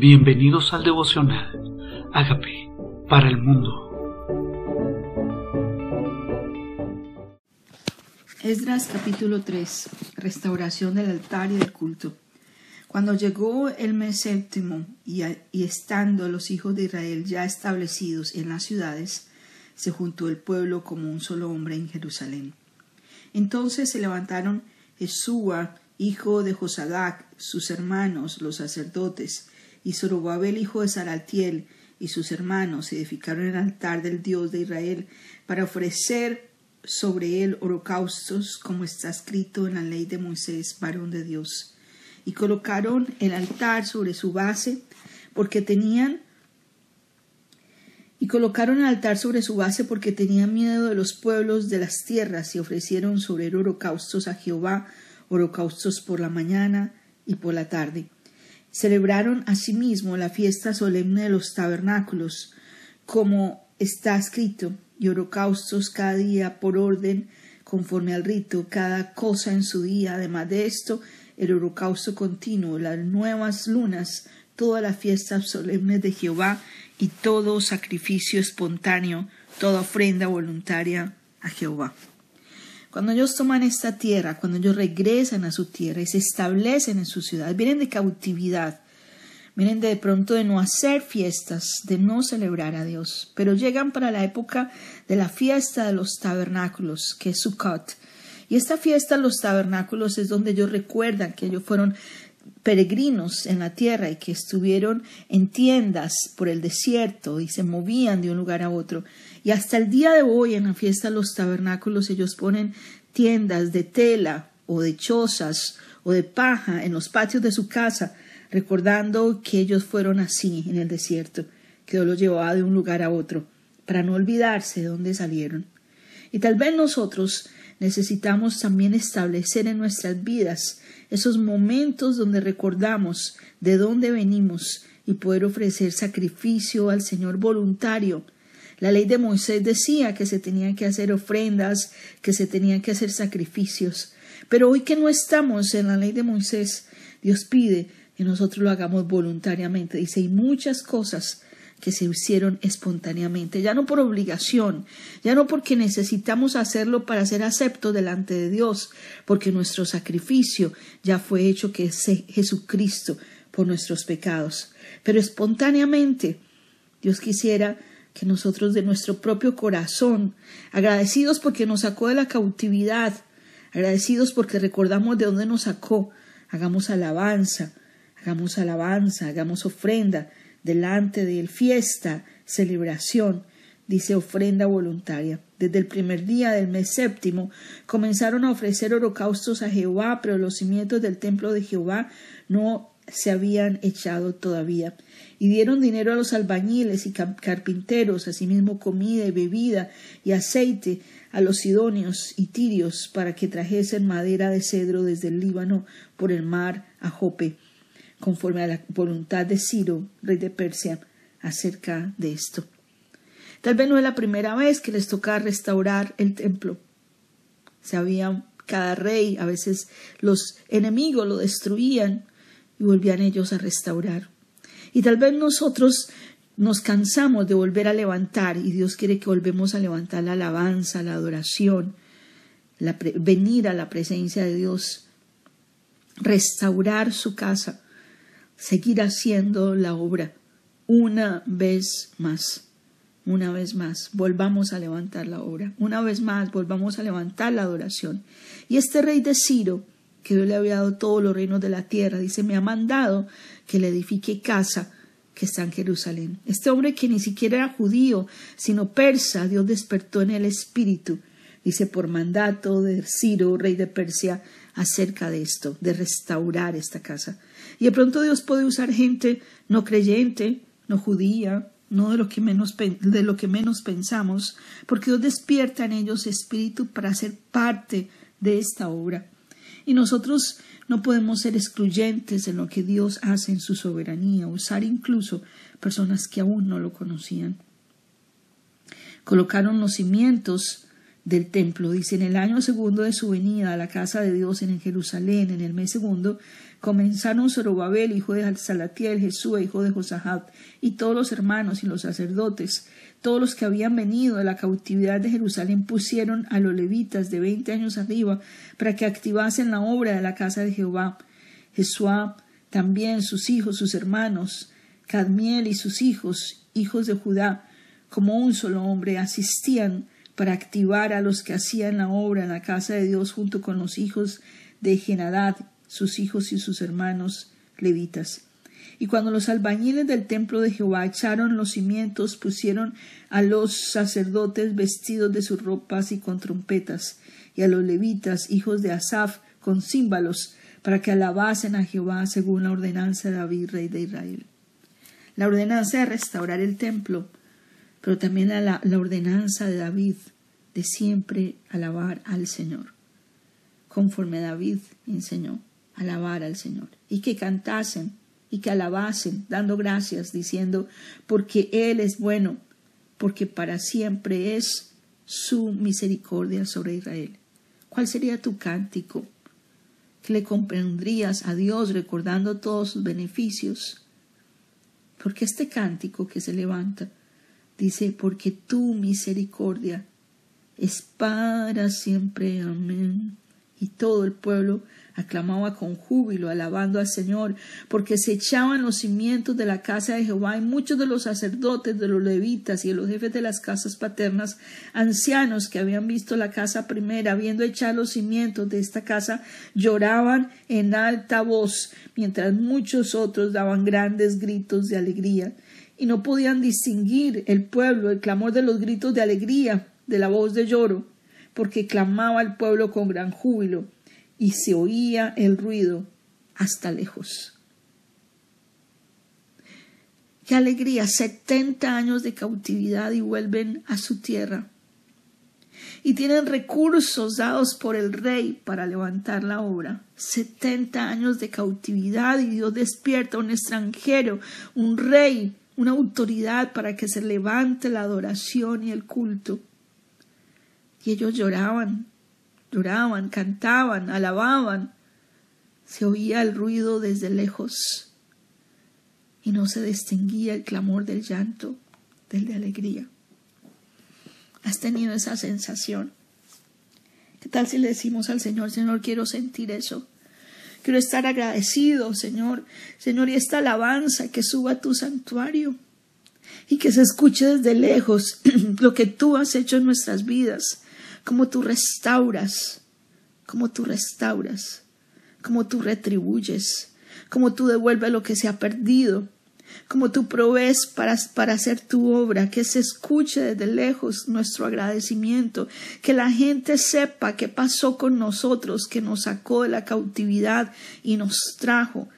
Bienvenidos al devocional. Hágame para el mundo. Esdras capítulo 3. Restauración del altar y del culto. Cuando llegó el mes séptimo y, y estando los hijos de Israel ya establecidos en las ciudades, se juntó el pueblo como un solo hombre en Jerusalén. Entonces se levantaron Jesúa, hijo de Josadac, sus hermanos, los sacerdotes, y Zorobabel, hijo de Saratiel, y sus hermanos edificaron el altar del Dios de Israel para ofrecer sobre él holocaustos, como está escrito en la ley de Moisés, varón de Dios. Y colocaron el altar sobre su base, porque tenían y colocaron el altar sobre su base porque tenían miedo de los pueblos de las tierras y ofrecieron sobre él holocaustos a Jehová, holocaustos por la mañana y por la tarde. Celebraron asimismo la fiesta solemne de los tabernáculos, como está escrito, y holocaustos cada día por orden, conforme al rito, cada cosa en su día. Además de esto, el holocausto continuo, las nuevas lunas, toda la fiesta solemne de Jehová y todo sacrificio espontáneo, toda ofrenda voluntaria a Jehová. Cuando ellos toman esta tierra, cuando ellos regresan a su tierra y se establecen en su ciudad, vienen de cautividad, vienen de pronto de no hacer fiestas, de no celebrar a Dios, pero llegan para la época de la fiesta de los tabernáculos, que es Sukkot. Y esta fiesta de los tabernáculos es donde ellos recuerdan que ellos fueron peregrinos en la tierra y que estuvieron en tiendas por el desierto y se movían de un lugar a otro. Y hasta el día de hoy en la fiesta de los tabernáculos ellos ponen tiendas de tela o de chozas o de paja en los patios de su casa, recordando que ellos fueron así en el desierto, que Dios los llevaba de un lugar a otro, para no olvidarse de dónde salieron. Y tal vez nosotros necesitamos también establecer en nuestras vidas esos momentos donde recordamos de dónde venimos y poder ofrecer sacrificio al Señor voluntario. La ley de Moisés decía que se tenían que hacer ofrendas, que se tenían que hacer sacrificios. Pero hoy que no estamos en la ley de Moisés, Dios pide que nosotros lo hagamos voluntariamente. Dice, hay muchas cosas que se hicieron espontáneamente, ya no por obligación, ya no porque necesitamos hacerlo para ser acepto delante de Dios, porque nuestro sacrificio ya fue hecho que es Jesucristo por nuestros pecados, pero espontáneamente Dios quisiera que nosotros de nuestro propio corazón, agradecidos porque nos sacó de la cautividad, agradecidos porque recordamos de dónde nos sacó, hagamos alabanza, hagamos alabanza, hagamos ofrenda, delante de él, fiesta, celebración, dice ofrenda voluntaria. Desde el primer día del mes séptimo comenzaron a ofrecer holocaustos a Jehová, pero los cimientos del templo de Jehová no se habían echado todavía. Y dieron dinero a los albañiles y carpinteros, asimismo comida y bebida y aceite a los sidonios y tirios para que trajesen madera de cedro desde el Líbano por el mar a Jope conforme a la voluntad de Ciro, rey de Persia, acerca de esto. Tal vez no es la primera vez que les toca restaurar el templo. Sabían cada rey, a veces los enemigos lo destruían y volvían ellos a restaurar. Y tal vez nosotros nos cansamos de volver a levantar y Dios quiere que volvemos a levantar la alabanza, la adoración, venir a la presencia de Dios, restaurar su casa, seguir haciendo la obra una vez más. Una vez más, volvamos a levantar la obra. Una vez más, volvamos a levantar la adoración. Y este rey de Ciro, que Dios le había dado todos los reinos de la tierra, dice, me ha mandado que le edifique casa que está en Jerusalén. Este hombre que ni siquiera era judío, sino persa, Dios despertó en el espíritu, dice, por mandato de Ciro, rey de Persia, acerca de esto, de restaurar esta casa. Y de pronto Dios puede usar gente no creyente, no judía, no de lo que menos, pensamos, porque Dios despierta en ellos espíritu para ser parte de esta obra. Y nosotros no podemos ser excluyentes en lo que Dios hace en su soberanía, usar incluso personas que aún no lo conocían. Colocaron los cimientos del templo. Dice, en el año segundo de su venida a la casa de Dios en Jerusalén, en el mes segundo, comenzaron Zorobabel, hijo de Salatiel, Jesús, hijo de Josahab, y todos los hermanos y los sacerdotes, todos los que habían venido de la cautividad de Jerusalén, pusieron a los levitas de veinte años arriba para que activasen la obra de la casa de Jehová. Jesuá, también sus hijos, sus hermanos, Cadmiel y sus hijos, hijos de Judá, como un solo hombre, asistían para activar a los que hacían la obra en la casa de Dios junto con los hijos de Genadad, sus hijos y sus hermanos levitas. Y cuando los albañiles del templo de Jehová echaron los cimientos, pusieron a los sacerdotes vestidos de sus ropas y con trompetas, y a los levitas, hijos de Asaf, con címbalos, para que alabasen a Jehová según la ordenanza de David, rey de Israel. La ordenanza de restaurar el templo pero también la, la ordenanza de David de siempre alabar al Señor, conforme David enseñó, alabar al Señor, y que cantasen y que alabasen, dando gracias, diciendo, porque Él es bueno, porque para siempre es su misericordia sobre Israel. ¿Cuál sería tu cántico? Que le comprenderías a Dios recordando todos sus beneficios. Porque este cántico que se levanta Dice, porque tu misericordia es para siempre. Amén. Y todo el pueblo aclamaba con júbilo, alabando al Señor, porque se echaban los cimientos de la casa de Jehová y muchos de los sacerdotes, de los levitas y de los jefes de las casas paternas, ancianos que habían visto la casa primera, habiendo echado los cimientos de esta casa, lloraban en alta voz, mientras muchos otros daban grandes gritos de alegría y no podían distinguir el pueblo el clamor de los gritos de alegría, de la voz de lloro, porque clamaba el pueblo con gran júbilo, y se oía el ruido hasta lejos. Qué alegría, setenta años de cautividad y vuelven a su tierra. Y tienen recursos dados por el rey para levantar la obra. Setenta años de cautividad y Dios despierta a un extranjero, un rey una autoridad para que se levante la adoración y el culto. Y ellos lloraban, lloraban, cantaban, alababan. Se oía el ruido desde lejos y no se distinguía el clamor del llanto, del de alegría. ¿Has tenido esa sensación? ¿Qué tal si le decimos al Señor, Señor, quiero sentir eso? Quiero estar agradecido, Señor. Señor, y esta alabanza que suba a tu santuario y que se escuche desde lejos lo que tú has hecho en nuestras vidas, como tú restauras, como tú restauras, como tú retribuyes, como tú devuelves lo que se ha perdido, como tú provees para, para hacer tu obra, que se escuche desde lejos nuestro agradecimiento, que la gente sepa qué pasó con nosotros, que nos sacó de la cautividad y nos trajo.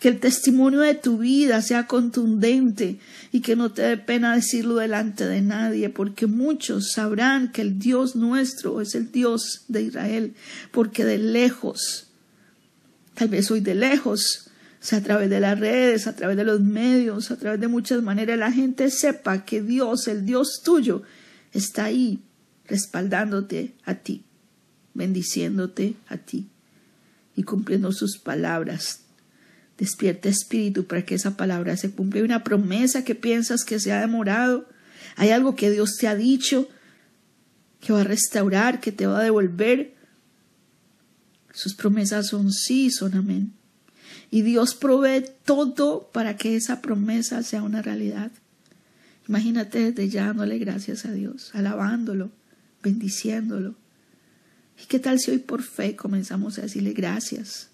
Que el testimonio de tu vida sea contundente y que no te dé pena decirlo delante de nadie, porque muchos sabrán que el Dios nuestro es el Dios de Israel, porque de lejos, tal vez hoy de lejos, sea, a través de las redes, a través de los medios, a través de muchas maneras, la gente sepa que Dios, el Dios tuyo, está ahí respaldándote a ti, bendiciéndote a ti y cumpliendo sus palabras. Despierta espíritu para que esa palabra se cumpla. Hay una promesa que piensas que se ha demorado. Hay algo que Dios te ha dicho que va a restaurar, que te va a devolver. Sus promesas son sí, son amén. Y Dios provee todo para que esa promesa sea una realidad. Imagínate desde ya dándole gracias a Dios, alabándolo, bendiciéndolo. ¿Y qué tal si hoy por fe comenzamos a decirle gracias?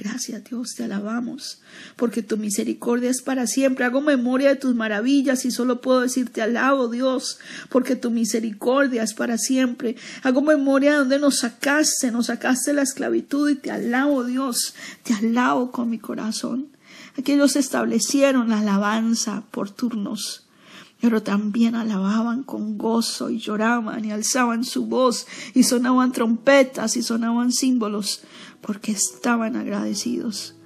Gracias Dios, te alabamos, porque tu misericordia es para siempre. Hago memoria de tus maravillas y solo puedo decirte alabo Dios, porque tu misericordia es para siempre. Hago memoria de donde nos sacaste, nos sacaste la esclavitud y te alabo Dios, te alabo con mi corazón. Aquellos establecieron la alabanza por turnos pero también alababan con gozo y lloraban y alzaban su voz y sonaban trompetas y sonaban símbolos porque estaban agradecidos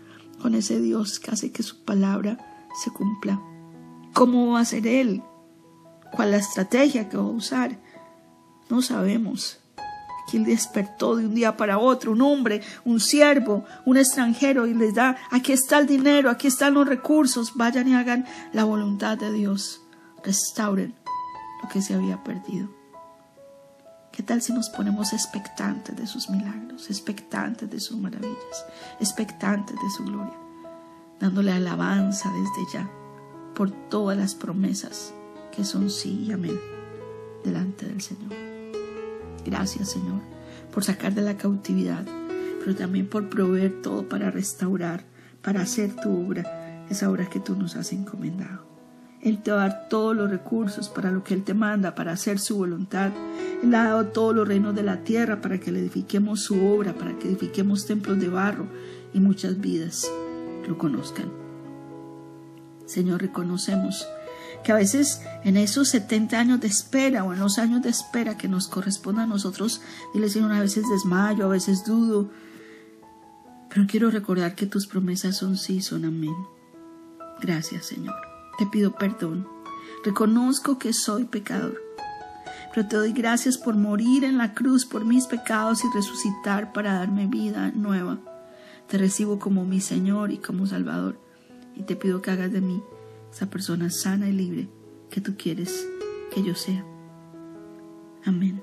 con ese Dios que hace que su palabra se cumpla. ¿Cómo va a ser Él? ¿Cuál la estrategia que va a usar? No sabemos, que Él despertó de un día para otro, un hombre, un siervo, un extranjero, y les da, aquí está el dinero, aquí están los recursos, vayan y hagan la voluntad de Dios, restauren lo que se había perdido. ¿Qué tal si nos ponemos expectantes de sus milagros, expectantes de sus maravillas, expectantes de su gloria, dándole alabanza desde ya por todas las promesas que son sí y amén delante del Señor? Gracias, Señor, por sacar de la cautividad, pero también por proveer todo para restaurar, para hacer tu obra, esa obra que tú nos has encomendado. Él te va a dar todos los recursos para lo que Él te manda, para hacer su voluntad. Él ha dado todos los reinos de la tierra para que le edifiquemos su obra, para que edifiquemos templos de barro y muchas vidas lo conozcan. Señor, reconocemos que a veces en esos 70 años de espera o en los años de espera que nos corresponde a nosotros, dile Señor, a veces desmayo, a veces dudo, pero quiero recordar que tus promesas son sí, son amén. Gracias, Señor. Te pido perdón. Reconozco que soy pecador. Pero te doy gracias por morir en la cruz por mis pecados y resucitar para darme vida nueva. Te recibo como mi Señor y como Salvador. Y te pido que hagas de mí esa persona sana y libre que tú quieres que yo sea. Amén.